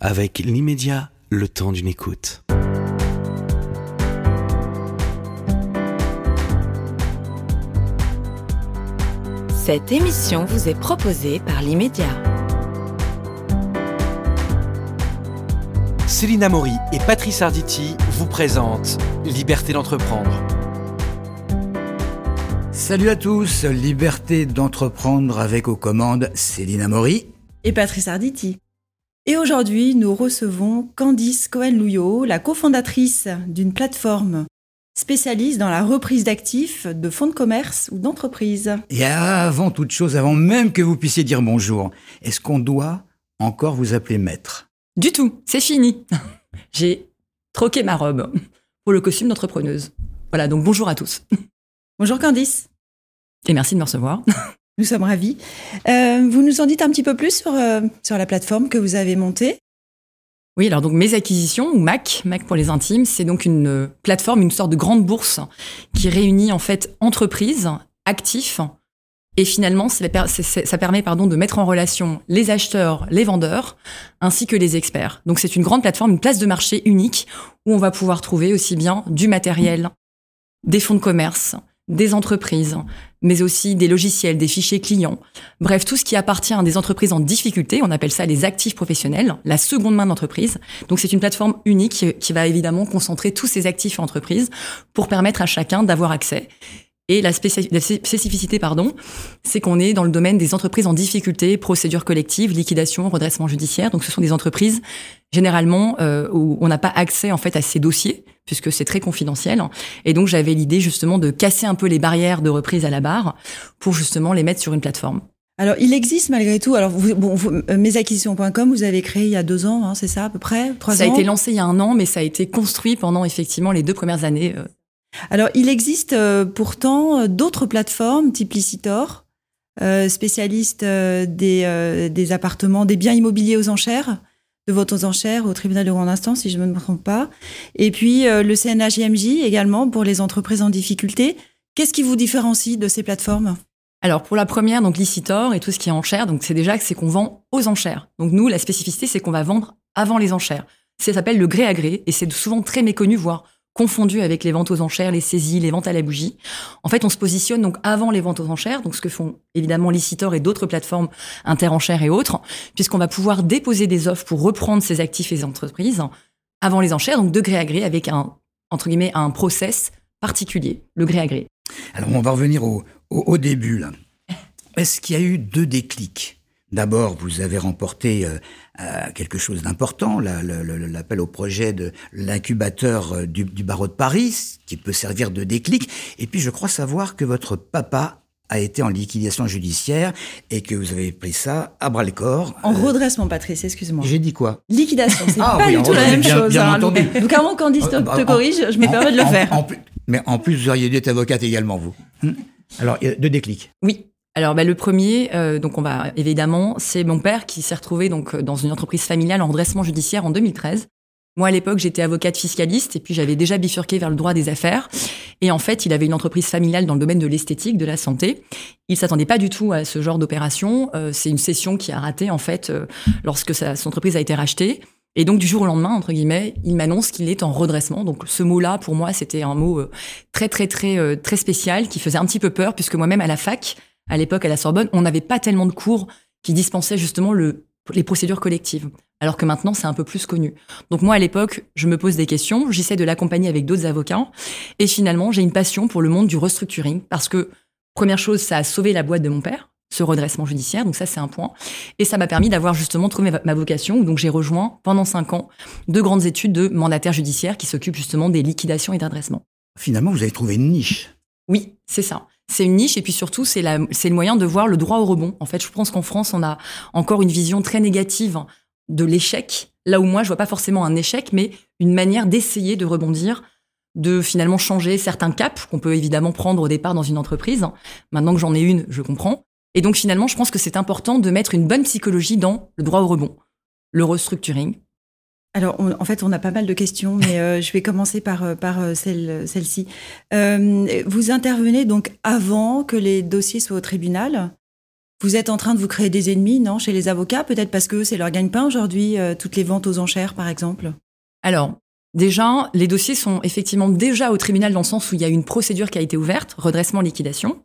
avec l'immédiat, le temps d'une écoute. Cette émission vous est proposée par l'immédiat. Céline Maury et Patrice Arditi vous présentent Liberté d'entreprendre. Salut à tous, Liberté d'entreprendre avec aux commandes Céline Maury et Patrice Arditi. Et aujourd'hui, nous recevons Candice Cohen-Louillot, la cofondatrice d'une plateforme spécialiste dans la reprise d'actifs de fonds de commerce ou d'entreprise. Et avant toute chose, avant même que vous puissiez dire bonjour, est-ce qu'on doit encore vous appeler maître? Du tout, c'est fini. J'ai troqué ma robe pour le costume d'entrepreneuse. Voilà, donc bonjour à tous. Bonjour Candice. Et merci de me recevoir. Nous sommes ravis. Euh, vous nous en dites un petit peu plus sur, euh, sur la plateforme que vous avez montée? Oui, alors donc mes acquisitions ou Mac, Mac pour les intimes, c'est donc une euh, plateforme, une sorte de grande bourse qui réunit en fait entreprises, actifs, et finalement ça permet pardon de mettre en relation les acheteurs, les vendeurs, ainsi que les experts. Donc c'est une grande plateforme, une place de marché unique où on va pouvoir trouver aussi bien du matériel, des fonds de commerce, des entreprises, mais aussi des logiciels, des fichiers clients. Bref, tout ce qui appartient à des entreprises en difficulté, on appelle ça les actifs professionnels, la seconde main d'entreprise. Donc c'est une plateforme unique qui va évidemment concentrer tous ces actifs en entreprise pour permettre à chacun d'avoir accès. Et la, spécificité, pardon, c'est qu'on est dans le domaine des entreprises en difficulté, procédures collectives, liquidation, redressement judiciaire. Donc, ce sont des entreprises généralement euh, où on n'a pas accès en fait à ces dossiers puisque c'est très confidentiel. Et donc, j'avais l'idée justement de casser un peu les barrières de reprise à la barre pour justement les mettre sur une plateforme. Alors, il existe malgré tout. Alors, vous, bon, euh, mesacquisitions.com, vous avez créé il y a deux ans, hein, c'est ça à peu près? Trois ans. Ça a été lancé il y a un an, mais ça a été construit pendant effectivement les deux premières années. Euh, alors, il existe euh, pourtant d'autres plateformes, type Licitor, euh, spécialistes des, appartements, des biens immobiliers aux enchères, de vote aux enchères au tribunal de grande instance, si je ne me trompe pas. Et puis le CNHJMJ également pour les entreprises en difficulté. Qu'est-ce qui vous différencie de ces plateformes? Alors pour la première, donc Licitor et tout ce qui est enchères, donc c'est déjà c'est qu'on vend aux enchères. Donc nous, la spécificité, c'est qu'on va vendre avant les enchères. Ça s'appelle le gré à gré et c'est souvent très méconnu, voire confondu avec les ventes aux enchères, les saisies, les ventes à la bougie. En fait, on se positionne donc avant les ventes aux enchères, donc ce que font évidemment Licitor et d'autres plateformes interenchères et autres, puisqu'on va pouvoir déposer des offres pour reprendre ces actifs et entreprises avant les enchères, donc de gré à gré avec un entre guillemets un process particulier, le gré à gré. Alors on va revenir au, au début là. Est-ce qu'il y a eu deux déclics? D'abord, vous avez remporté euh, euh, quelque chose d'important, l'appel au projet de l'incubateur euh, du, barreau de Paris, qui peut servir de déclic. Et puis, je crois savoir que votre papa a été en liquidation judiciaire et que vous avez pris ça à bras le corps. En redressement, Patrice, excuse-moi. J'ai dit quoi? Liquidation, c'est ah, pas du tout la même chose. Bien hein. entendu. Donc avant te, te corrige, je me permets de le faire. mais en plus, vous auriez dû être avocate également, vous. Hmm Alors, deux déclics. Oui, alors bah, le premier, euh, donc on va évidemment, c'est mon père qui s'est retrouvé donc euh, dans une entreprise familiale en redressement judiciaire en 2013. Moi à l'époque j'étais avocate fiscaliste et puis j'avais déjà bifurqué vers le droit des affaires. Et en fait il avait une entreprise familiale dans le domaine de l'esthétique, de la santé. Il s'attendait pas du tout à ce genre d'opération. Euh, c'est une session qui a raté en fait lorsque sa, son entreprise a été rachetée. Et donc du jour au lendemain, entre guillemets, il m'annonce qu'il est en redressement. Donc ce mot-là, pour moi, c'était un mot très très très très spécial qui faisait un petit peu peur puisque moi-même à la fac, à l'époque à la Sorbonne, on n'avait pas tellement de cours qui dispensaient justement le, les procédures collectives. Alors que maintenant, c'est un peu plus connu. Donc moi, à l'époque, je me pose des questions, j'essaie de l'accompagner avec d'autres avocats, et finalement, j'ai une passion pour le monde du restructuring, parce que, première chose, ça a sauvé la boîte de mon père, ce redressement judiciaire, donc ça, c'est un point. Et ça m'a permis d'avoir justement trouvé ma vocation, donc j'ai rejoint, pendant cinq ans, deux grandes études de mandataire judiciaire qui s'occupent justement des liquidations et d'adressement. Finalement, vous avez trouvé une niche. Oui, c'est ça c'est une niche et puis surtout c'est le moyen de voir le droit au rebond. En fait, je pense qu'en France, on a encore une vision très négative de l'échec, là où moi je vois pas forcément un échec, mais une manière d'essayer de rebondir, de finalement changer certains caps qu'on peut évidemment prendre au départ dans une entreprise. Maintenant que j'en ai une, je comprends. Et donc finalement, je pense que c'est important de mettre une bonne psychologie dans le droit au rebond, le restructuring, alors, en fait, on a pas mal de questions, mais euh, je vais commencer par, euh, par euh, celle, celle-ci. vous intervenez donc avant que les dossiers soient au tribunal Vous êtes en train de vous créer des ennemis, non, chez les avocats? Peut-être parce que c'est leur gagne-pain aujourd'hui, toutes les ventes aux enchères, par exemple Alors, déjà, les dossiers sont effectivement déjà au tribunal dans le sens où il y a une procédure qui a été ouverte, redressement, liquidation.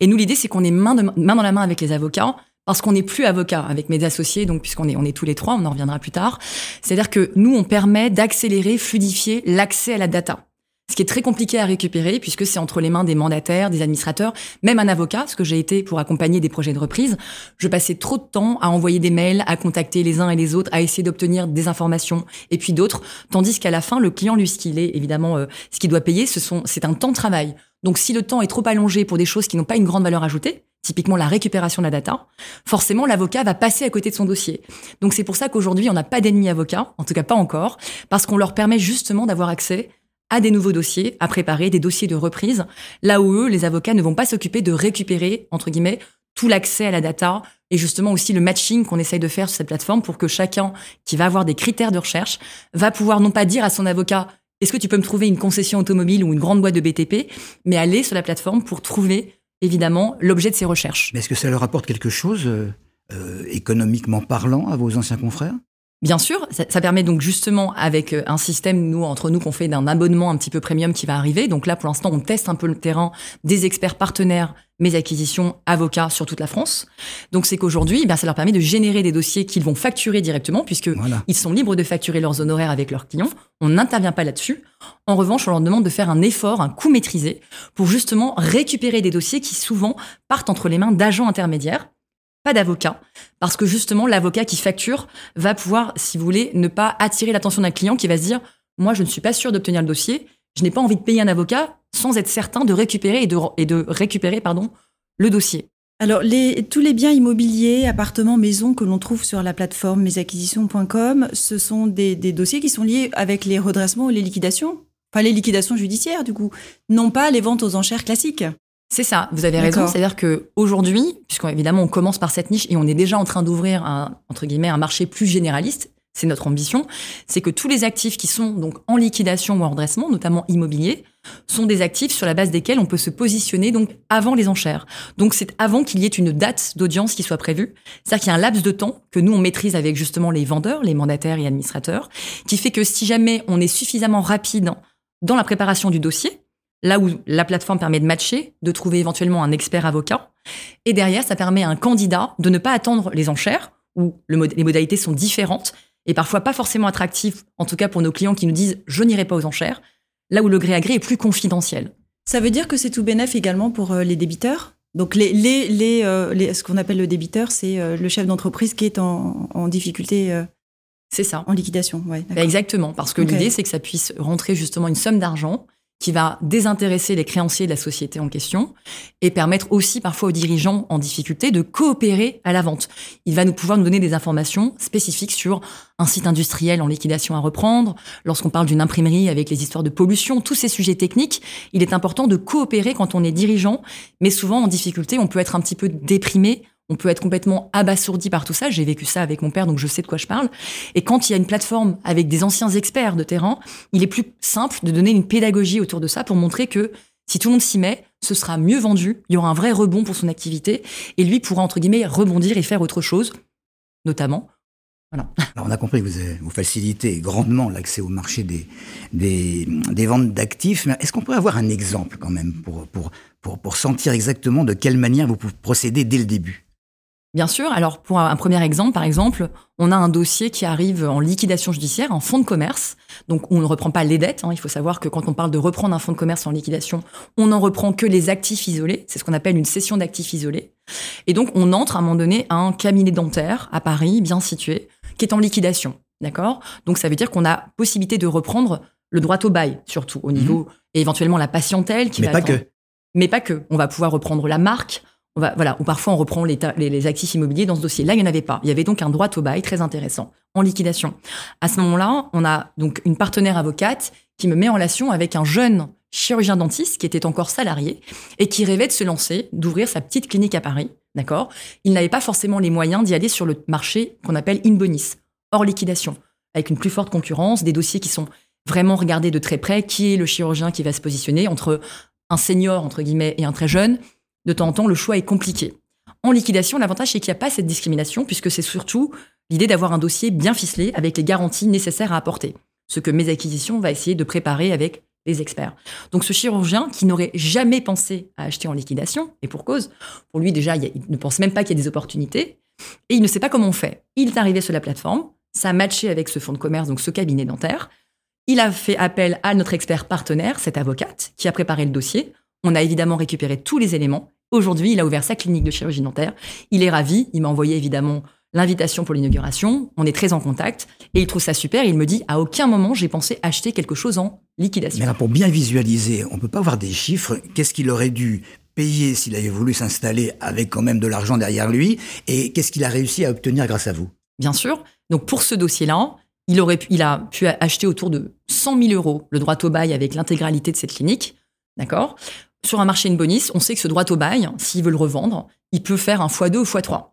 Et nous, l'idée, c'est qu'on est main, main dans la main avec les avocats parce qu'on n'est plus avocat avec mes associés, donc puisqu'on est, on est tous les trois, on en reviendra plus tard. C'est-à-dire que nous, on permet d'accélérer, fluidifier l'accès à la data ce qui est très compliqué à récupérer puisque c'est entre les mains des mandataires, des administrateurs, même un avocat, ce que j'ai été pour accompagner des projets de reprise. Je passais trop de temps à envoyer des mails, à contacter les uns et les autres, à essayer d'obtenir des informations et puis d'autres, tandis qu'à la fin, le client, lui, ce qu'il est, évidemment, euh, ce qu'il doit payer, ce sont, c'est un temps de travail. Donc si le temps est trop allongé pour des choses qui n'ont pas une grande valeur ajoutée, typiquement la récupération de la data, forcément l'avocat va passer à côté de son dossier. Donc c'est pour ça qu'aujourd'hui on n'a pas d'ennemis avocats, en tout cas pas encore, parce qu'on leur permet justement d'avoir accès à des nouveaux dossiers à préparer, des dossiers de reprise, là où eux, les avocats, ne vont pas s'occuper de récupérer, entre guillemets, tout l'accès à la data et justement aussi le matching qu'on essaye de faire sur cette plateforme pour que chacun qui va avoir des critères de recherche va pouvoir non pas dire à son avocat est-ce que tu peux me trouver une concession automobile ou une grande boîte de BTP, mais aller sur la plateforme pour trouver évidemment l'objet de ses recherches. Mais est-ce que ça leur apporte quelque chose euh, euh économiquement parlant à vos anciens confrères? Bien sûr, ça, permet donc justement avec euh, un système nous entre nous qu'on fait d'un abonnement un petit peu premium qui va arriver. Donc là pour l'instant on teste un peu le terrain des experts partenaires mes acquisitions avocats sur toute la France. Donc c'est qu'aujourd'hui, ben, ça leur permet de générer des dossiers qu'ils vont facturer directement puisque ils sont libres de facturer leurs honoraires avec leurs clients. On n'intervient pas là-dessus. En revanche, on leur demande de faire un effort, un coût maîtrisé pour justement récupérer des dossiers qui souvent partent entre les mains d'agents intermédiaires pas d'avocat, parce que justement, l'avocat qui facture va pouvoir, si vous voulez, ne pas attirer l'attention d'un client qui va se dire, moi, je ne suis pas sûr d'obtenir le dossier, je n'ai pas envie de payer un avocat sans être certain de récupérer et de, récupérer, pardon, le dossier. Alors, tous les biens immobiliers, appartements, maisons que l'on trouve sur la plateforme mesacquisitions.com, ce sont des, des, dossiers qui sont liés avec les redressements ou les liquidations Enfin, les liquidations judiciaires, du coup, non pas les ventes aux enchères classiques. C'est ça, vous avez raison. C'est-à-dire que aujourd'hui, puisqu'évidemment on commence par cette niche et on est déjà en train d'ouvrir un entre guillemets un marché plus généraliste, c'est notre ambition, c'est que tous les actifs qui sont donc en liquidation ou en redressement, notamment immobilier, sont des actifs sur la base desquels on peut se positionner donc avant les enchères. Donc c'est avant qu'il y ait une date d'audience qui soit prévue. C'est-à-dire qu'il y a un laps de temps que nous on maîtrise avec justement les vendeurs, les mandataires et administrateurs, qui fait que si jamais on est suffisamment rapide dans la préparation du dossier, là où la plateforme permet de matcher, de trouver éventuellement un expert avocat. Et derrière, ça permet à un candidat de ne pas attendre les enchères, où les modalités sont différentes et parfois pas forcément attractives, en tout cas pour nos clients qui nous disent je n'irai pas aux enchères, là où le gré à gré est plus confidentiel. Ça veut dire que c'est tout bénéf également pour euh, les débiteurs? Donc les, les, les, euh, ce qu'on appelle le débiteur, c'est euh, le chef d'entreprise qui est en, en difficulté. c'est ça. En liquidation, ouais. Exactement, parce que l'idée c'est que ça puisse rentrer justement une somme d'argent qui va désintéresser les créanciers de la société en question et permettre aussi parfois aux dirigeants en difficulté de coopérer à la vente. Il va nous pouvoir nous donner des informations spécifiques sur un site industriel en liquidation à reprendre, lorsqu'on parle d'une imprimerie avec les histoires de pollution, tous ces sujets techniques, il est important de coopérer quand on est dirigeant, mais souvent en difficulté, on peut être un petit peu déprimé, on peut être complètement abasourdi par tout ça. J'ai vécu ça avec mon père, donc je sais de quoi je parle. Et quand il y a une plateforme avec des anciens experts de terrain, il est plus simple de donner une pédagogie autour de ça pour montrer que si tout le monde s'y met, ce sera mieux vendu, il y aura un vrai rebond pour son activité, et lui pourra, entre guillemets, rebondir et faire autre chose, notamment. Alors on a compris que vous, facilitez grandement l'accès au marché des, des, des ventes d'actifs. Mais est-ce qu'on pourrait avoir un exemple quand même pour, pour, pour, pour sentir exactement de quelle manière vous procédez dès le début? Bien sûr. Alors, pour un premier exemple, par exemple, on a un dossier qui arrive en liquidation judiciaire, en fonds de commerce. Donc, on ne reprend pas les dettes. Hein. Il faut savoir que quand on parle de reprendre un fonds de commerce en liquidation, on n'en reprend que les actifs isolés. C'est ce qu'on appelle une cession d'actifs isolés. Et donc, on entre à un moment donné à un cabinet dentaire à Paris, bien situé, qui est en liquidation. D'accord? Donc, ça veut dire qu'on a possibilité de reprendre le droit au bail, surtout au niveau, mmh. et éventuellement la patientèle qui Mais va. Pas que. Mais pas que. On va pouvoir reprendre la marque, on voilà, ou parfois on reprend les, les, actifs immobiliers dans ce dossier. Là, il n'y en avait pas. Il y avait donc un droit au bail très intéressant en liquidation. À ce moment-là, on a donc une partenaire avocate qui me met en relation avec un jeune chirurgien dentiste qui était encore salarié et qui rêvait de se lancer, d'ouvrir sa petite clinique à Paris. D'accord? Il n'avait pas forcément les moyens d'y aller sur le marché qu'on appelle in bonis, hors liquidation, avec une plus forte concurrence, des dossiers qui sont vraiment regardés de très près. Qui est le chirurgien qui va se positionner entre un senior, entre guillemets, et un très jeune? De temps en temps, le choix est compliqué. En liquidation, l'avantage, c'est qu'il n'y a pas cette discrimination, puisque c'est surtout l'idée d'avoir un dossier bien ficelé avec les garanties nécessaires à apporter. Ce que mes acquisitions va essayer de préparer avec les experts. Donc ce chirurgien qui n'aurait jamais pensé à acheter en liquidation, et pour cause, pour lui déjà, il ne pense même pas qu'il y a des opportunités, et il ne sait pas comment on fait. Il est arrivé sur la plateforme, ça a matché avec ce fonds de commerce, donc ce cabinet dentaire. Il a fait appel à notre expert partenaire, cette avocate, qui a préparé le dossier. On a évidemment récupéré tous les éléments. Aujourd'hui, il a ouvert sa clinique de chirurgie dentaire. Il est ravi. Il m'a envoyé évidemment l'invitation pour l'inauguration. On est très en contact et il trouve ça super. Il me dit à aucun moment j'ai pensé acheter quelque chose en liquidation. Mais là, pour bien visualiser, on peut pas avoir des chiffres. Qu'est-ce qu'il aurait dû payer s'il avait voulu s'installer avec quand même de l'argent derrière lui? Et qu'est-ce qu'il a réussi à obtenir grâce à vous? Bien sûr. Donc pour ce dossier-là, il, aurait pu, il a pu acheter autour de 100 000 euros le droit au bail avec l'intégralité de cette clinique. D'accord? Sur un marché in bonis, on sait que ce droit au bail, s'il veut le revendre, il peut faire un x2 ou x3.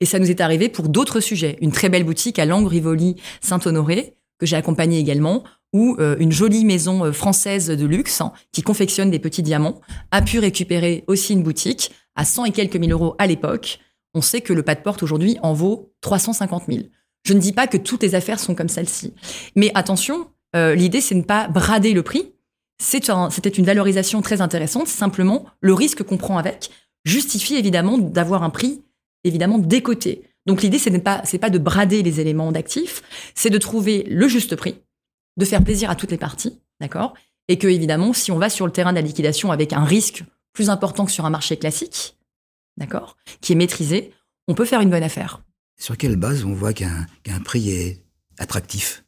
Et ça nous est arrivé pour d'autres sujets. Une très belle boutique à Langres, Rivoli, Saint-Honoré, que j'ai accompagnée également, ou euh, une jolie maison euh, française de luxe hein, qui confectionne des petits diamants a pu récupérer aussi une boutique à 100 et quelques mille euros à l'époque. On sait que le pas de porte aujourd'hui en vaut 350 000. Je ne dis pas que toutes les affaires sont comme celle-ci. Mais attention, euh, l'idée, c'est de ne pas brader le prix. C'était une valorisation très intéressante. Simplement, le risque qu'on prend avec justifie évidemment d'avoir un prix évidemment décoté. Donc l'idée, ce n'est pas, pas de brader les éléments d'actifs, c'est de trouver le juste prix, de faire plaisir à toutes les parties, d'accord? Et que évidemment, si on va sur le terrain de la liquidation avec un risque plus important que sur un marché classique, d'accord, qui est maîtrisé, on peut faire une bonne affaire. Sur quelle base on voit qu'un prix est attractif?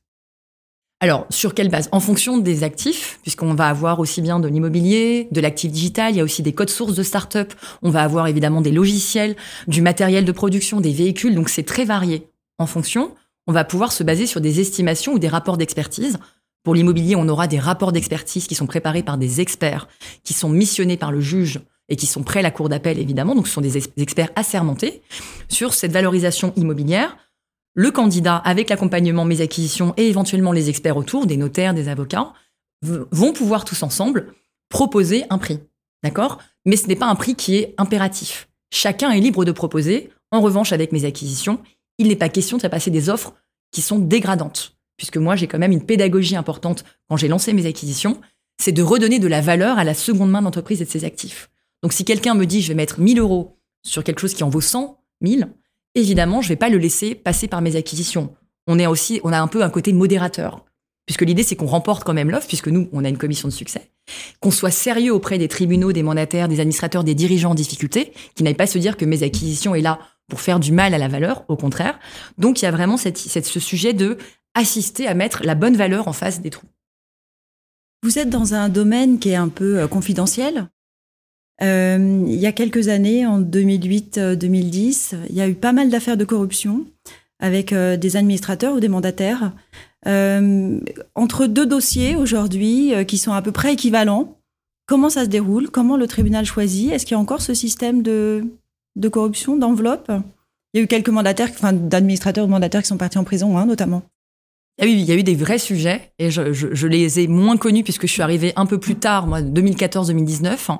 Alors, sur quelle base? En fonction des actifs, puisqu'on va avoir aussi bien de l'immobilier, de l'actif digital, il y a aussi des codes sources de start-up, on va avoir évidemment des logiciels, du matériel de production, des véhicules, donc c'est très varié. En fonction, on va pouvoir se baser sur des estimations ou des rapports d'expertise. Pour l'immobilier, on aura des rapports d'expertise qui sont préparés par des experts, qui sont missionnés par le juge et qui sont prêts à la cour d'appel, évidemment, donc ce sont des experts assermentés sur cette valorisation immobilière le candidat, avec l'accompagnement, mes acquisitions et éventuellement les experts autour, des notaires, des avocats, vont pouvoir tous ensemble proposer un prix. D'accord? Mais ce n'est pas un prix qui est impératif. Chacun est libre de proposer. En revanche, avec mes acquisitions, il n'est pas question de passer des offres qui sont dégradantes. Puisque moi, j'ai quand même une pédagogie importante quand j'ai lancé mes acquisitions, c'est de redonner de la valeur à la seconde main d'entreprise et de ses actifs. Donc si quelqu'un me dit je vais mettre 1000 euros sur quelque chose qui en vaut 100 000, évidemment, je ne vais pas le laisser passer par mes acquisitions. On est aussi, on a un peu un côté modérateur. Puisque l'idée, c'est qu'on remporte quand même l'offre, puisque nous, on a une commission de succès, qu'on soit sérieux auprès des tribunaux, des mandataires, des administrateurs, des dirigeants en difficulté, qui n'aillent pas se dire que mes acquisitions est là pour faire du mal à la valeur, au contraire. Donc, il y a vraiment ce sujet de assister à mettre la bonne valeur en face des trous. Vous êtes dans un domaine qui est un peu euh, confidentiel, euh, il y a quelques années, en 2008-2010, il y a eu pas mal d'affaires de corruption avec euh, des administrateurs ou des mandataires. Euh, entre deux dossiers aujourd'hui qui sont à peu près équivalents, comment ça se déroule? Comment le tribunal choisit? Est-ce qu'il y a encore ce système de, corruption, d'enveloppe? Il y a eu quelques mandataires, enfin d'administrateurs ou mandataires qui sont partis en prison, hein, notamment. Ah oui, il y a eu des vrais sujets et je, je, je, les ai moins connus puisque je suis arrivée un peu plus tard, moi, 2014-2019.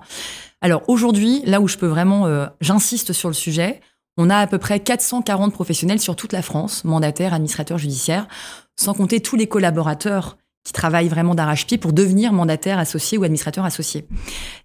Alors aujourd'hui, là où je peux vraiment, euh, j'insiste sur le sujet, on a à peu près 440 professionnels sur toute la France, mandataires, administrateurs judiciaires, sans compter tous les collaborateurs qui travaillent vraiment d'arrache-pied pour devenir mandataires associés ou administrateurs associés.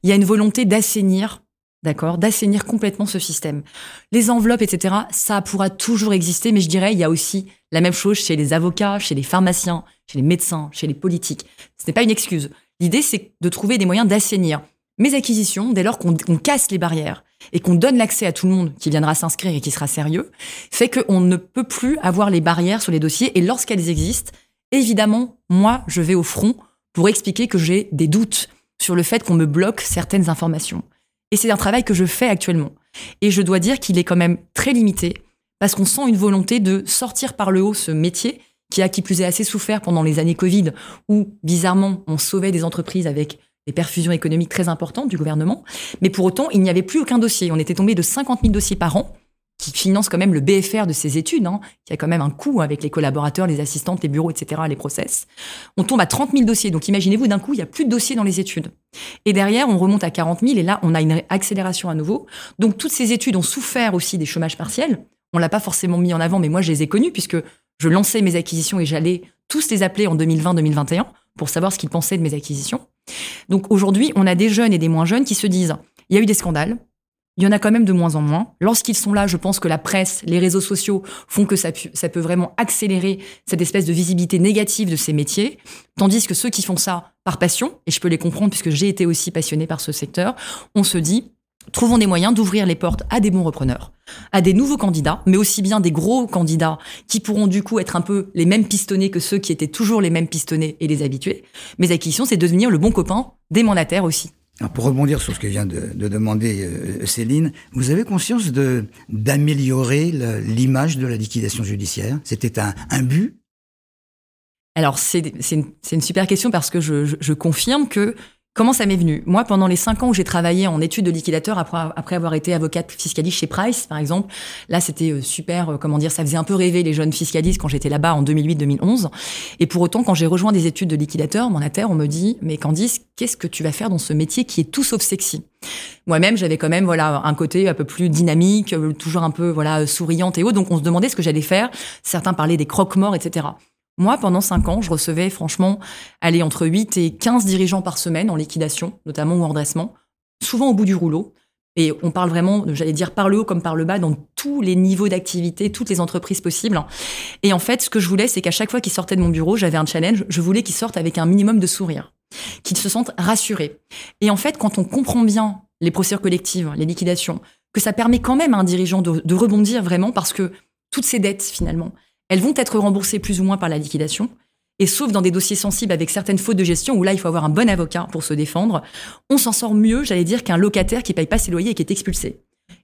Il y a une volonté d'assainir, d'accord, d'assainir complètement ce système. Les enveloppes, etc., ça pourra toujours exister, mais je dirais, il y a aussi la même chose chez les avocats, chez les pharmaciens, chez les médecins, chez les politiques. Ce n'est pas une excuse. L'idée, c'est de trouver des moyens d'assainir mes acquisitions, dès lors qu'on casse les barrières et qu'on donne l'accès à tout le monde qui viendra s'inscrire et qui sera sérieux, fait qu'on ne peut plus avoir les barrières sur les dossiers. Et lorsqu'elles existent, évidemment, moi, je vais au front pour expliquer que j'ai des doutes sur le fait qu'on me bloque certaines informations. Et c'est un travail que je fais actuellement. Et je dois dire qu'il est quand même très limité parce qu'on sent une volonté de sortir par le haut ce métier qui a qui plus est assez souffert pendant les années Covid où, bizarrement, on sauvait des entreprises avec des perfusions économiques très importantes du gouvernement. Mais pour autant, il n'y avait plus aucun dossier. On était tombé de 50 000 dossiers par an. Qui finance quand même le BFR de ces études, hein, qui a quand même un coût avec les collaborateurs, les assistantes, les bureaux, etc., les process. On tombe à 30 000 dossiers. Donc imaginez-vous, d'un coup, il y a plus de dossiers dans les études. Et derrière, on remonte à 40 000 et là, on a une accélération à nouveau. Donc toutes ces études ont souffert aussi des chômages partiels. On l'a pas forcément mis en avant, mais moi, je les ai connus puisque je lançais mes acquisitions et j'allais tous les appeler en 2020-2021 pour savoir ce qu'ils pensaient de mes acquisitions. Donc aujourd'hui, on a des jeunes et des moins jeunes qui se disent, il y a eu des scandales, il y en a quand même de moins en moins. Lorsqu'ils sont là, je pense que la presse, les réseaux sociaux font que ça, peut vraiment accélérer cette espèce de visibilité négative de ces métiers, tandis que ceux qui font ça par passion, et je peux les comprendre puisque j'ai été aussi passionné par ce secteur, on se dit, trouvons des moyens d'ouvrir les portes à des bons repreneurs, à des nouveaux candidats, mais aussi bien des gros candidats qui pourront du coup être un peu les mêmes pistonnés que ceux qui étaient toujours les mêmes pistonnés et les habitués. Mes acquisitions, c'est devenir le bon copain des mandataires aussi pour rebondir sur ce que vient de, de demander euh, Céline, vous avez conscience de d'améliorer l'image de la liquidation judiciaire? C'était un, un but? Alors c'est une, une, super question parce que je, je confirme que Comment ça m'est venu? Moi, pendant les cinq ans où j'ai travaillé en études de liquidateur, après, avoir été avocate fiscaliste chez Price, par exemple, là, c'était euh, super, euh, comment dire, ça faisait un peu rêver les jeunes fiscalistes quand j'étais là-bas en 2008-2011. Et pour autant, quand j'ai rejoint des études de liquidateur, mon on me dit, mais Candice, qu'est-ce que tu vas faire dans ce métier qui est tout sauf sexy? Moi-même, j'avais quand même, voilà, un côté un peu plus dynamique, euh, toujours un peu, voilà, souriante et haut. Donc, on se demandait ce que j'allais faire. Certains parlaient des croque-morts, etc. Moi, pendant cinq ans, je recevais franchement, aller entre 8 et 15 dirigeants par semaine en liquidation, notamment ou en redressement, souvent au bout du rouleau. Et on parle vraiment, j'allais dire par le haut comme par le bas, dans tous les niveaux d'activité, toutes les entreprises possibles. Et en fait, ce que je voulais, c'est qu'à chaque fois qu'ils sortaient de mon bureau, j'avais un challenge. Je voulais qu'ils sortent avec un minimum de sourire, qu'ils se sentent rassurés. Et en fait, quand on comprend bien les procédures collectives, les liquidations, que ça permet quand même à un dirigeant de rebondir vraiment parce que toutes ces dettes, finalement, elles vont être remboursées plus ou moins par la liquidation. Et sauf dans des dossiers sensibles avec certaines fautes de gestion où là, il faut avoir un bon avocat pour se défendre, on s'en sort mieux, j'allais dire, qu'un locataire qui paye pas ses loyers et qui est expulsé.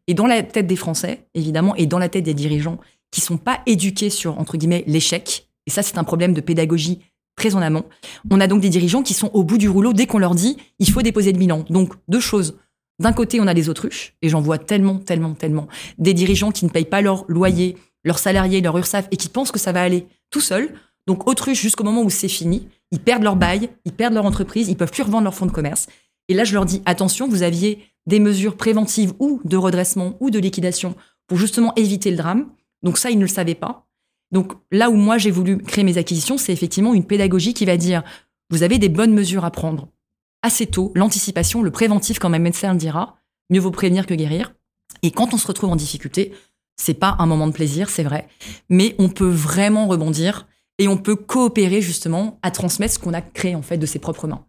Et dans la tête des Français, évidemment, et dans la tête des dirigeants qui sont pas éduqués sur, entre guillemets, l'échec, et ça, c'est un problème de pédagogie très en amont, on a donc des dirigeants qui sont au bout du rouleau dès qu'on leur dit, il faut déposer le bilan. Donc, deux choses. D'un côté, on a les autruches, et j'en vois tellement, tellement, tellement, des dirigeants qui ne payent pas leur loyer, leurs salariés, leur URSAF, et qui pensent que ça va aller tout seul. Donc autruche jusqu'au moment où c'est fini, ils perdent leur bail, ils perdent leur entreprise, ils peuvent plus revendre leur fonds de commerce. Et là, je leur dis attention, vous aviez des mesures préventives ou de redressement ou de liquidation pour justement éviter le drame. Donc ça, ils ne le savaient pas. Donc là où moi j'ai voulu créer mes acquisitions, c'est effectivement une pédagogie qui va dire vous avez des bonnes mesures à prendre assez tôt, l'anticipation, le préventif, comme un médecin le dira, mieux vaut prévenir que guérir. Et quand on se retrouve en difficulté, c'est pas un moment de plaisir, c'est vrai, mais on peut vraiment rebondir et on peut coopérer justement à transmettre ce qu'on a créé en fait de ses propres mains.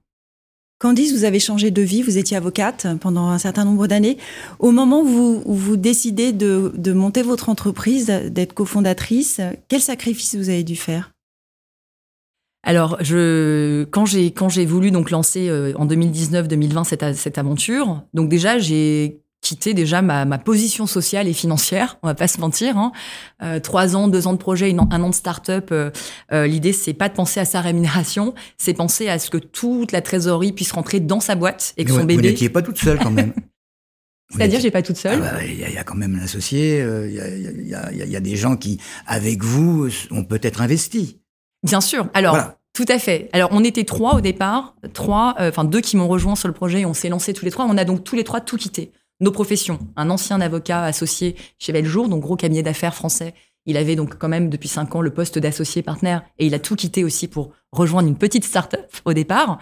Candice, vous avez changé de vie, vous étiez avocate pendant un certain nombre d'années. Au moment où vous, décidez de, monter votre entreprise, d'être cofondatrice, quel sacrifice vous avez dû faire? Alors, je, quand j'ai quand j'ai voulu donc lancer euh, en 2019-2020 cette, cette aventure, donc déjà j'ai quitté déjà ma, ma, position sociale et financière, on va pas se mentir. Hein. Euh, trois ans, deux ans de projet, un an de start-up. Euh, euh, L'idée, c'est pas de penser à sa rémunération, c'est penser à ce que toute la trésorerie puisse rentrer dans sa boîte et que son bébé. Vous n'étiez pas toute seule quand même. C'est-à-dire, j'ai pas toute seule. Ah bah, il y, a quand même l'associé. Il y, a, y, a, y, a, des gens qui, avec vous, ont peut-être investi. Bien sûr. Alors. Tout à fait. Alors, on était trois au départ, trois, enfin deux qui m'ont rejoint sur le projet. Et on s'est lancé tous les trois. On a donc tous les trois tout quitté nos professions. Un ancien avocat associé chez Beljour, donc gros cabinet d'affaires français. Il avait donc quand même depuis cinq ans le poste d'associé partenaire et il a tout quitté aussi pour rejoindre une petite start-up au départ.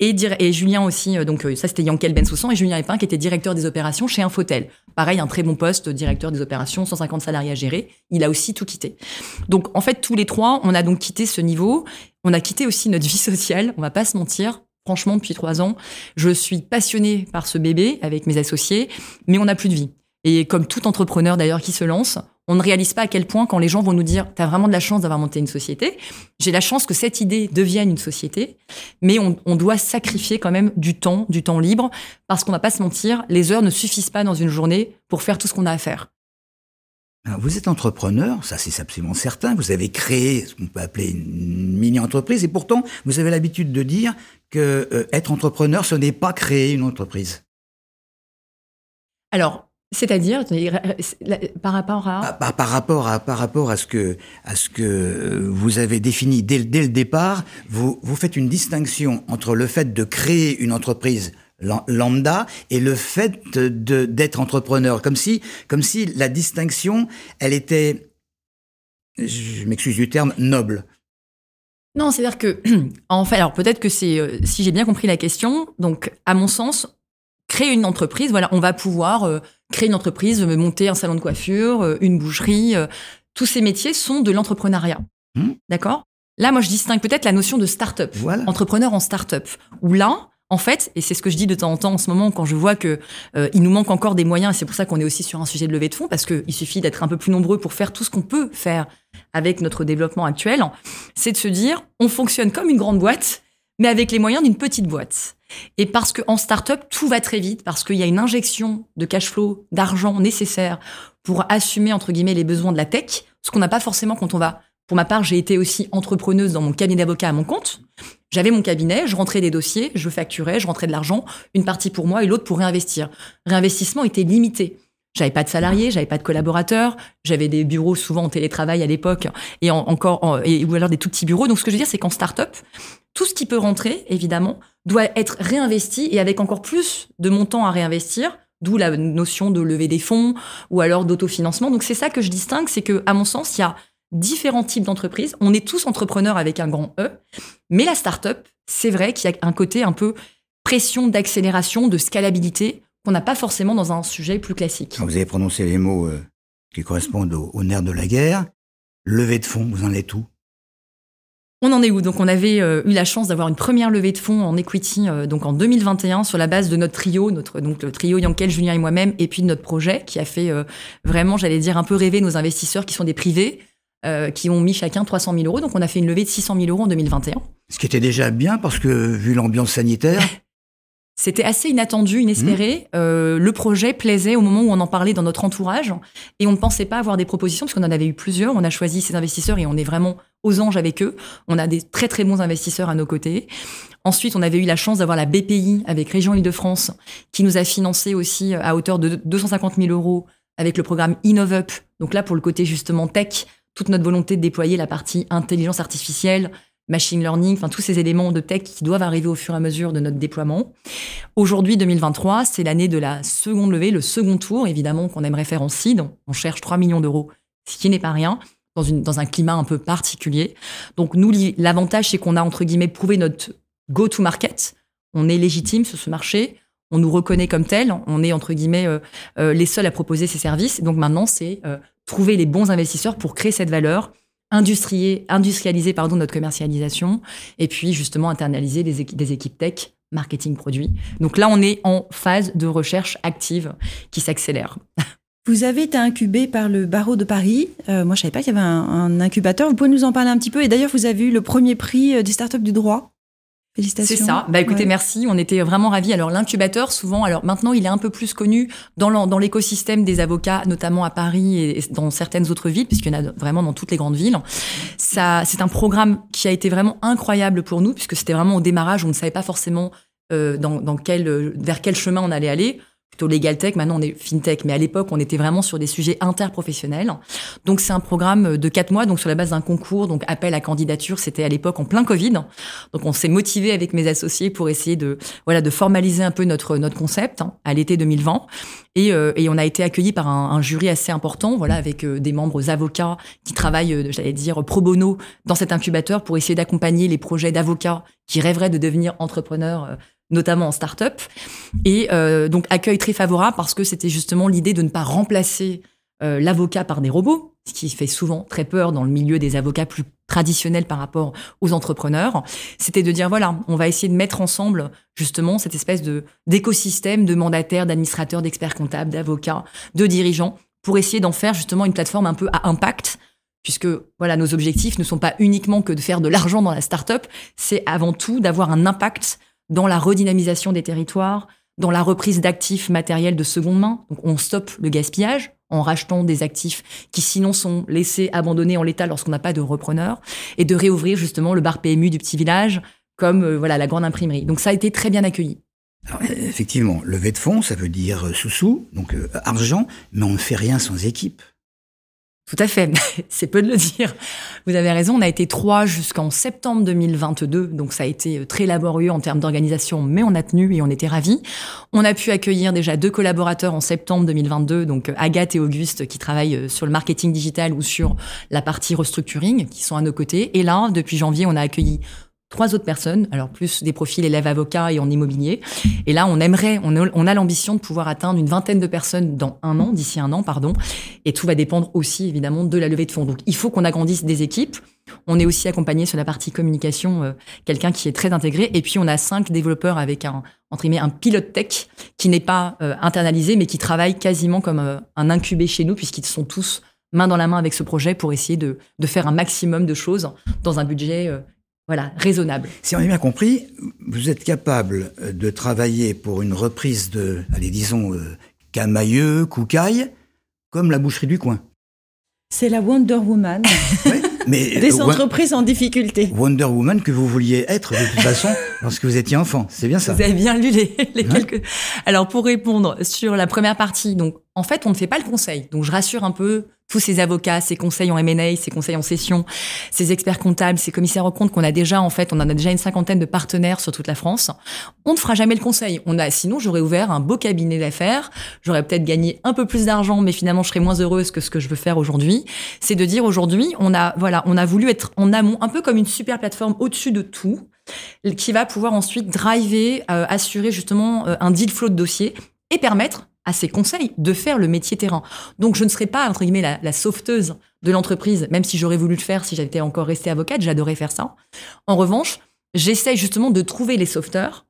Et, Julien aussi, euh, donc euh, ça c'était Yankel Bensoussan et Julien Epin qui était directeur des opérations chez Infotel. Pareil, un très bon poste, directeur des opérations, 150 salariés à gérer. Il a aussi tout quitté. Donc en fait, tous les trois, on a donc quitté ce niveau. On a quitté aussi notre vie sociale, on va pas se mentir, Franchement, depuis trois ans, je suis passionnée par ce bébé avec mes associés, mais on n'a plus de vie. Et comme tout entrepreneur d'ailleurs qui se lance, on ne réalise pas à quel point quand les gens vont nous dire tu as vraiment de la chance d'avoir monté une société, j'ai la chance que cette idée devienne une société, mais on, on, doit sacrifier quand même du temps, du temps libre, parce qu'on va pas se mentir, les heures ne suffisent pas dans une journée pour faire tout ce qu'on a à faire vous êtes entrepreneur, ça c'est absolument certain. Vous avez créé ce qu'on peut appeler une mini-entreprise, et pourtant vous avez l'habitude de dire que euh, être entrepreneur, ce n'est pas créer une entreprise. Alors, C'est-à-dire par rapport à? Par, par, rapport à par rapport à ce que à ce que vous avez défini dès, dès le départ, vous vous faites une distinction entre le fait de créer une entreprise lambda et le fait de d'être entrepreneur comme si comme si la distinction elle était je m'excuse du terme noble. Non, c'est-à-dire que en fait alors peut-être que c'est euh, si j'ai bien compris la question, donc à mon sens créer une entreprise, voilà, on va pouvoir euh, créer une entreprise, monter un salon de coiffure, euh, une boucherie. Euh, tous ces métiers sont de l'entrepreneuriat. Hmm. D'accord? Là, moi, je distingue peut-être la notion de start-up. Entrepreneur en start-up. Où là, en fait, et c'est ce que je dis de temps en temps en ce moment quand je vois que il nous manque encore des moyens, et c'est pour ça qu'on est aussi sur un sujet de levée de fonds, parce qu'il suffit d'être un peu plus nombreux pour faire tout ce qu'on peut faire avec notre développement actuel, c'est de se dire, on fonctionne comme une grande boîte, mais avec les moyens d'une petite boîte. Et parce qu'en start-up, tout va très vite, parce qu'il y a une injection de cash flow, d'argent nécessaire pour assumer, entre guillemets, les besoins de la tech, ce qu'on n'a pas forcément quand on va. Pour ma part, j'ai été aussi entrepreneuse dans mon cabinet d'avocat à mon compte. J'avais mon cabinet, je rentrais des dossiers, je facturais, je rentrais de l'argent, une partie pour moi et l'autre pour réinvestir. Réinvestissement était limité. J'avais pas de salariés, j'avais pas de collaborateurs, j'avais des bureaux souvent en télétravail à l'époque et encore et ou alors des tout petits bureaux. Donc ce que je veux dire c'est qu'en start-up, tout ce qui peut rentrer évidemment doit être réinvesti et avec encore plus de montants à réinvestir, d'où la notion de lever des fonds ou alors d'autofinancement. Donc c'est ça que je distingue, c'est que à mon sens, il y a différents types d'entreprises. On est tous entrepreneurs avec un grand E, mais la start-up, c'est vrai qu'il y a un côté un peu pression d'accélération, de scalabilité qu'on n'a pas forcément dans un sujet plus classique. vous avez prononcé les mots euh, qui correspondent au, au nerf de la guerre. Lever de fonds, vous en êtes où? On en est où? Donc on avait euh, eu la chance d'avoir une première levée de fonds en equity euh, donc en 2021 sur la base de notre trio, notre donc le trio Yankel, Julien et moi-même, et puis de notre projet qui a fait vraiment, j'allais dire, un peu rêver nos investisseurs qui sont des privés, qui ont mis chacun 300 000 euros. Donc on a fait une levée de 600 000 euros en 2021. Ce qui était déjà bien parce que vu l'ambiance sanitaire. C'était assez inattendu, inespéré. Mmh. Euh, le projet plaisait au moment où on en parlait dans notre entourage et on ne pensait pas avoir des propositions parce qu'on en avait eu plusieurs. On a choisi ces investisseurs et on est vraiment aux anges avec eux. On a des très très bons investisseurs à nos côtés. Ensuite, on avait eu la chance d'avoir la BPI avec Région Île-de-France qui nous a financé aussi à hauteur de 250 000 euros avec le programme InnovUp. Donc là, pour le côté justement tech, toute notre volonté de déployer la partie intelligence artificielle, machine learning, enfin tous ces éléments de tech qui doivent arriver au fur et à mesure de notre déploiement. Aujourd'hui, 2023, c'est l'année de la seconde levée, le second tour, évidemment, qu'on aimerait faire en seed. On cherche 3 millions d'euros, ce qui n'est pas rien. Dans, une, dans un climat un peu particulier. Donc nous, l'avantage, c'est qu'on a, entre guillemets, prouvé notre go-to-market. On est légitime sur ce marché, on nous reconnaît comme tel, on est, entre guillemets, euh, euh, les seuls à proposer ces services. Donc maintenant, c'est euh, trouver les bons investisseurs pour créer cette valeur, industrialiser pardon, notre commercialisation et puis justement internaliser des, équipes tech marketing produit. Donc là, on est en phase de recherche active qui s'accélère. Vous avez été incubé par le barreau de Paris. Euh, moi, je savais pas qu'il y avait un, un, incubateur. Vous pouvez nous en parler un petit peu. Et d'ailleurs, vous avez eu le premier prix euh, des startups du droit. Félicitations. C'est ça. Bah écoutez, merci. On était vraiment ravis. Alors l'incubateur, souvent, alors maintenant, il est un peu plus connu dans l'écosystème des avocats, notamment à Paris et dans certaines autres villes, puisqu'il y en a vraiment dans toutes les grandes villes. Ça, c'est un programme qui a été vraiment incroyable pour nous, puisque c'était vraiment au démarrage, on ne savait pas forcément euh, dans, dans quel, vers quel chemin on allait aller plutôt legal tech, maintenant on est fintech, mais à l'époque on était vraiment sur des sujets interprofessionnels. Donc c'est un programme de quatre mois, donc sur la base d'un concours, donc appel à candidature, c'était à l'époque en plein Covid. Donc on s'est motivé avec mes associés pour essayer de voilà de formaliser un peu notre notre concept hein, à l'été 2020. Et, euh, et, on a été accueillis par un, un, jury assez important, voilà, avec euh, des membres avocats qui travaillent, euh, j'allais dire, pro bono dans cet incubateur pour essayer d'accompagner les projets d'avocats qui rêveraient de devenir entrepreneurs notamment en start-up. Et euh, donc accueil très favorable parce que c'était justement l'idée de ne pas remplacer euh, l'avocat par des robots, ce qui fait souvent très peur dans le milieu des avocats plus traditionnels par rapport aux entrepreneurs. C'était de dire voilà, on va essayer de mettre ensemble justement cette espèce de d'écosystème de mandataires, d'administrateurs, d'experts comptables, d'avocats, de dirigeants pour essayer d'en faire justement une plateforme un peu à impact puisque voilà nos objectifs ne sont pas uniquement que de faire de l'argent dans la start-up, c'est avant tout d'avoir un impact dans la redynamisation des territoires, dans la reprise d'actifs matériels de seconde main. Donc on stoppe le gaspillage en rachetant des actifs qui sinon sont laissés abandonnés en l'état lorsqu'on n'a pas de repreneur, et de réouvrir justement le bar PMU du petit village comme euh, voilà la grande imprimerie. Donc ça a été très bien accueilli. Effectivement, levée de fonds, ça veut dire euh, sous-sous, donc euh, argent, mais on ne fait rien sans équipe. Tout à fait, c'est peu de le dire. Vous avez raison, on a été trois jusqu'en septembre 2022, donc ça a été euh, très laborieux en termes d'organisation, mais on a tenu et on était ravis. On a pu accueillir déjà deux collaborateurs en septembre 2022, donc Agathe et Auguste qui travaillent sur le marketing digital ou sur la partie restructuring, qui sont à nos côtés. Et là, depuis janvier, on a accueilli trois autres personnes, alors plus des profils élèves avocats et en immobilier. Et là, on aimerait, on a, on a l'ambition de pouvoir atteindre une vingtaine de personnes dans un an, d'ici un an, pardon. Et tout va dépendre aussi, évidemment, de la levée de fonds. Donc, il faut qu'on agrandisse des équipes. On est aussi accompagné sur la partie communication, euh, quelqu'un qui est très intégré. Et puis, on a cinq développeurs avec un, entre guillemets, un pilote tech qui n'est pas euh, internalisé, mais qui travaille quasiment comme euh, un incubé chez nous, puisqu'ils sont tous main dans la main avec ce projet pour essayer de, de faire un maximum de choses dans un budget voilà, raisonnable. Si on a bien compris, vous êtes capable euh, de travailler pour une reprise de, allez, disons, euh, Camailleux, Koukaï, comme la boucherie du coin. C'est la Wonder Woman mais des euh, entreprises en difficulté. Wonder Woman que vous vouliez être de toute façon lorsque vous étiez enfant, c'est bien ça. Vous avez bien lu les, les quelques. Alors pour répondre sur la première partie, donc en fait on ne fait pas le conseil, donc je rassure un peu tous ces avocats, ces conseils en M&A, ces conseils en session, ces experts comptables, ces commissaires aux comptes qu'on a déjà, en fait, on en a déjà une cinquantaine de partenaires sur toute la France. On ne fera jamais le conseil. On a, sinon, j'aurais ouvert un beau cabinet d'affaires. J'aurais peut-être gagné un peu plus d'argent, mais finalement, je serais moins heureuse que ce que je veux faire aujourd'hui. C'est de dire aujourd'hui, on a, voilà, on a voulu être en amont, un peu comme une super plateforme au-dessus de tout, qui va pouvoir ensuite driver, euh, assurer justement euh, un deal flow de dossier et permettre à ses conseils de faire le métier terrain. Donc je ne serais pas, entre guillemets, la, sauveteuse de l'entreprise, même si j'aurais voulu le faire si j'étais encore restée avocate, j'adorais faire ça. En revanche, j'essaye justement de trouver les sauveteurs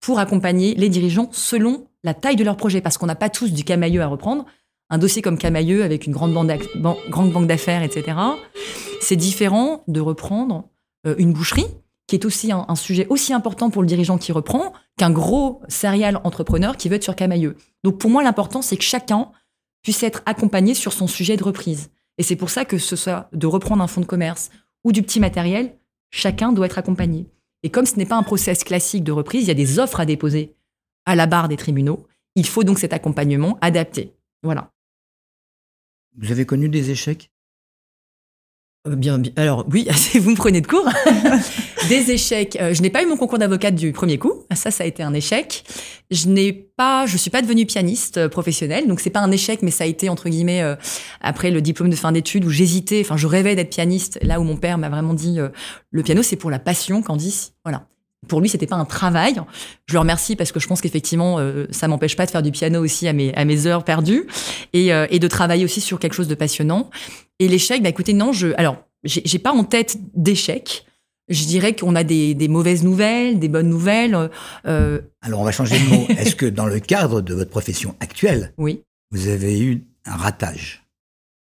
pour accompagner les dirigeants selon la taille de leur projet, parce qu'on n'a pas tous du Camailleux à reprendre. Un dossier comme Camailleux avec une grande, grande banque d'affaires, etc., c'est différent de reprendre euh, une boucherie qui est aussi un, sujet aussi important pour le dirigeant qui reprend qu'un gros serial entrepreneur qui veut être sur Camailleux. Donc pour moi, l'important, c'est que chacun puisse être accompagné sur son sujet de reprise. Et c'est pour ça que ce soit de reprendre un fonds de commerce ou du petit matériel, chacun doit être accompagné. Et comme ce n'est pas un process classique de reprise, il y a des offres à déposer à la barre des tribunaux. Il faut donc cet accompagnement adapté. Voilà. Vous avez connu des échecs? Euh, Bien, alors oui, vous me prenez de court. des échecs. Euh, je n'ai pas eu mon concours d'avocate du premier coup. Ça, ça a été un échec. Je n'ai pas, je suis pas devenue pianiste euh, professionnelle, donc c'est pas un échec, mais ça a été entre guillemets après le diplôme de fin d'études où j'hésitais. Enfin, je rêvais d'être pianiste. Là où mon père m'a vraiment dit, le piano, c'est pour la passion, Candice. Voilà pour lui, c'était pas un travail. Je le remercie parce que je pense qu'effectivement, euh, ça m'empêche pas de faire du piano aussi à mes, à mes heures perdues et, euh, et de travailler aussi sur quelque chose de passionnant. Et l'échec, bah écoutez, non, je, alors, j'ai pas en tête d'échec. Je dirais qu'on a des, des, mauvaises nouvelles, des bonnes nouvelles. Euh, alors, on va changer de mot. Est-ce que dans le cadre de votre profession actuelle, oui. vous avez eu un ratage?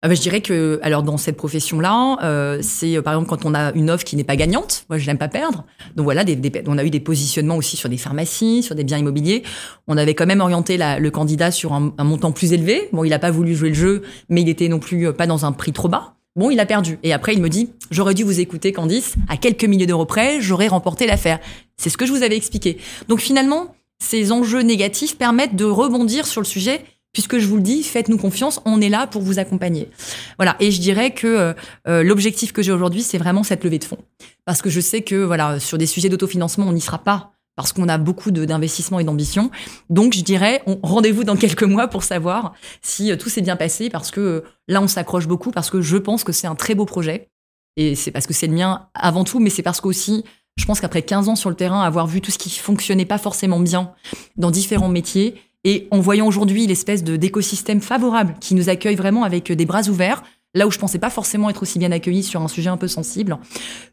Bah, je dirais que, alors dans cette profession-là, euh, c'est euh, par exemple quand on a une offre qui n'est pas gagnante, moi je n'aime pas perdre. Donc voilà, on a eu des positionnements aussi sur des pharmacies, sur des biens immobiliers. On avait quand même orienté le candidat sur un, un, montant plus élevé. Bon, il n'a pas voulu jouer le jeu, mais il était non plus euh, pas dans un prix trop bas. Bon, il a perdu. Et après, il me dit, j'aurais dû vous écouter, Candice, à quelques milliers d'euros près, j'aurais remporté l'affaire. C'est ce que je vous avais expliqué. Donc finalement, ces enjeux négatifs permettent de rebondir sur le sujet puisque je vous le dis, faites-nous confiance, on est là pour vous accompagner. Voilà. Et je dirais que euh, euh, l'objectif que j'ai aujourd'hui, c'est vraiment cette levée de fonds, parce que je sais que voilà, sur des sujets d'autofinancement, on n'y sera pas. Parce qu'on a beaucoup d'investissements et d'ambition. Donc, je dirais, rendez-vous dans quelques mois pour savoir si euh, tout s'est bien passé, parce que là, on s'accroche beaucoup, parce que je pense que c'est un très beau projet. Et c'est parce que c'est le mien avant tout, mais c'est parce qu'aussi, je pense qu'après 15 ans sur le terrain, avoir vu tout ce qui fonctionnait pas forcément bien dans différents métiers, et en voyant aujourd'hui l'espèce de d'écosystème favorable qui nous accueille vraiment avec des bras ouverts, là où je pensais pas forcément être aussi bien accueilli sur un sujet un peu sensible,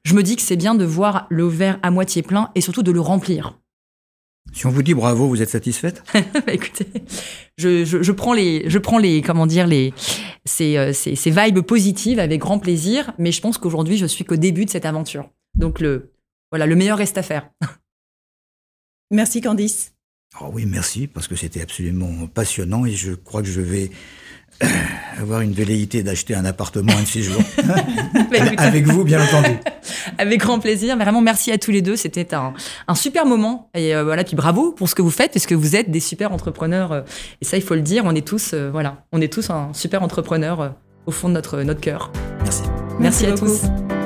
je me dis que c'est bien de voir le verre à moitié plein et surtout de le remplir. Si on vous dit bravo, vous êtes satisfaite? Bah, Écoutez, je, je, je, prends les, je prends les, comment dire, les, ces, euh, ces, ces vibes positives avec grand plaisir, mais je pense qu'aujourd'hui, je suis qu'au début de cette aventure. Donc le, voilà, le meilleur reste à faire. Merci Candice. Oh oui, merci, parce que c'était absolument passionnant et je crois que je vais avoir une velléité d'acheter un appartement un de ces jours. Bah, Avec vous, bien entendu. Avec grand plaisir. Mais Vraiment, merci à tous les deux. C'était un, un super moment. Et euh, voilà, puis bravo pour ce que vous faites, parce que vous êtes des super entrepreneurs. euh, et ça, il faut le dire. On est tous, euh, voilà, on est tous un super entrepreneur euh, au fond de notre, notre cœur. Merci. Merci, Merci à beaucoup. tous.